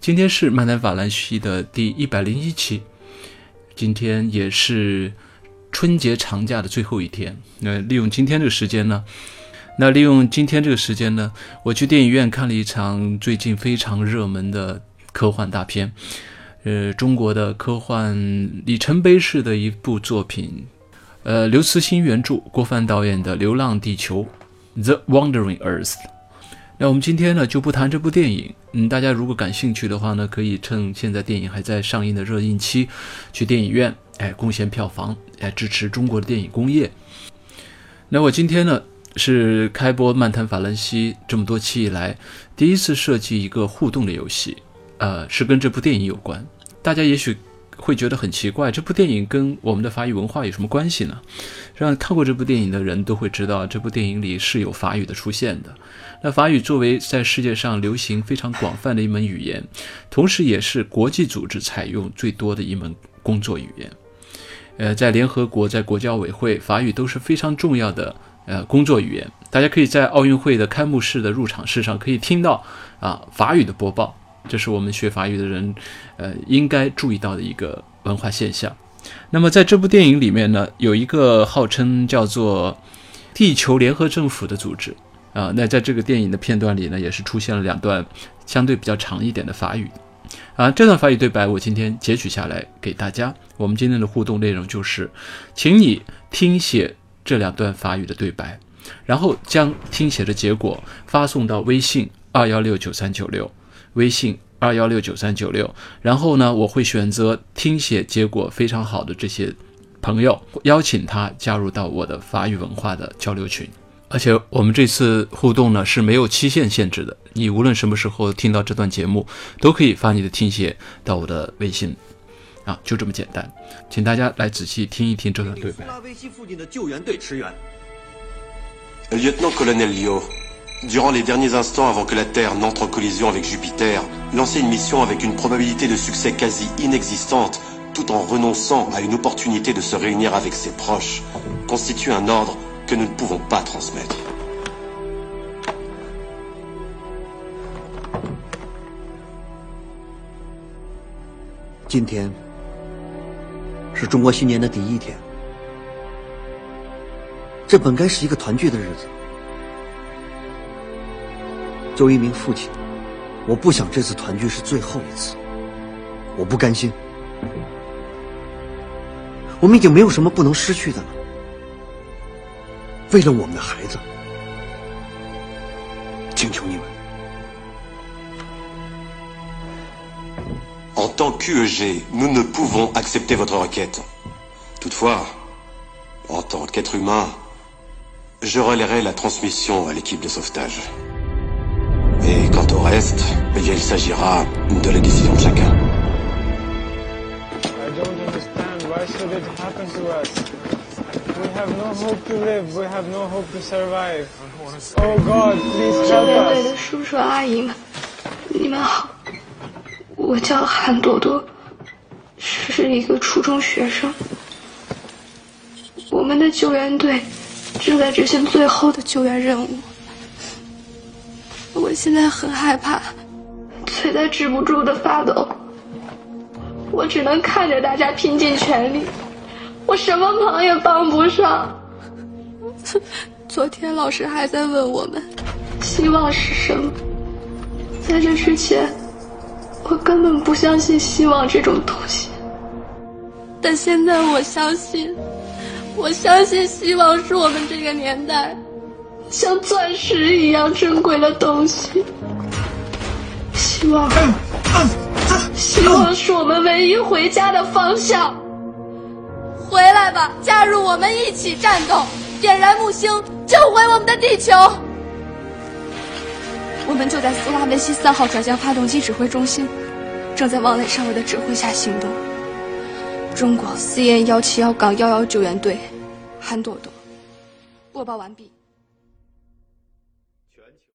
今天是漫谈法兰西的第一百零一期，今天也是春节长假的最后一天。那利用今天这个时间呢？那利用今天这个时间呢，我去电影院看了一场最近非常热门的科幻大片，呃，中国的科幻里程碑式的一部作品，呃，刘慈欣原著，郭帆导演的《流浪地球》（The Wandering Earth）。那我们今天呢就不谈这部电影，嗯，大家如果感兴趣的话呢，可以趁现在电影还在上映的热映期，去电影院，哎，贡献票房，哎，支持中国的电影工业。那我今天呢？是开播漫谈法兰西这么多期以来第一次设计一个互动的游戏，呃，是跟这部电影有关。大家也许会觉得很奇怪，这部电影跟我们的法语文化有什么关系呢？让看过这部电影的人都会知道，这部电影里是有法语的出现的。那法语作为在世界上流行非常广泛的一门语言，同时也是国际组织采用最多的一门工作语言。呃，在联合国、在国教委会，法语都是非常重要的。呃，工作语言，大家可以在奥运会的开幕式的入场式上可以听到啊法语的播报，这是我们学法语的人呃应该注意到的一个文化现象。那么在这部电影里面呢，有一个号称叫做“地球联合政府”的组织啊，那在这个电影的片段里呢，也是出现了两段相对比较长一点的法语啊。这段法语对白我今天截取下来给大家。我们今天的互动内容就是，请你听写。这两段法语的对白，然后将听写的结果发送到微信二幺六九三九六，微信二幺六九三九六。然后呢，我会选择听写结果非常好的这些朋友，邀请他加入到我的法语文化的交流群。而且我们这次互动呢是没有期限限制的，你无论什么时候听到这段节目，都可以发你的听写到我的微信。啊，就这么简单，请大家来仔细听一听这段对白。拉维西附近的救援队驰援。durant les derniers instants avant que la Terre n'entre en collision avec Jupiter, lancer une mission avec une probabilité de succès quasi inexistante, tout en renonçant à une opportunité de se réunir avec ses proches, constitue un ordre que nous ne pouvons pas transmettre. 今天。是中国新年的第一天，这本该是一个团聚的日子。 作为一名父亲，我不想这次团聚是最后一次，我不甘心。我们已经没有什么不能失去的了。为了我们的孩子，请求你们。En tant qu'UEG, nous ne pouvons accepter votre requête. Toutefois, en tant qu'être humain, je relayerai la transmission à l'équipe de sauvetage. Et quant au reste, eh il s'agira de la décision de chacun. I don't understand. Why should it happen to us? We have no hope to live. We have no hope to survive. Oh God, please help us. 我叫韩朵朵，是一个初中学生。我们的救援队正在执行最后的救援任务。我现在很害怕，腿在止不住的发抖。我只能看着大家拼尽全力，我什么忙也帮不上。昨天老师还在问我们，希望是什么？在这之前。我根本不相信希望这种东西，但现在我相信，我相信希望是我们这个年代像钻石一样珍贵的东西。希望，希望是我们唯一回家的方向。回来吧，加入我们一起战斗，点燃木星，救回我们的地球。我们就在斯拉维西三号转向发动机指挥中心，正在王磊上尉的指挥下行动。中国 CN 幺七幺杠幺幺救援队，韩朵朵。播报完毕。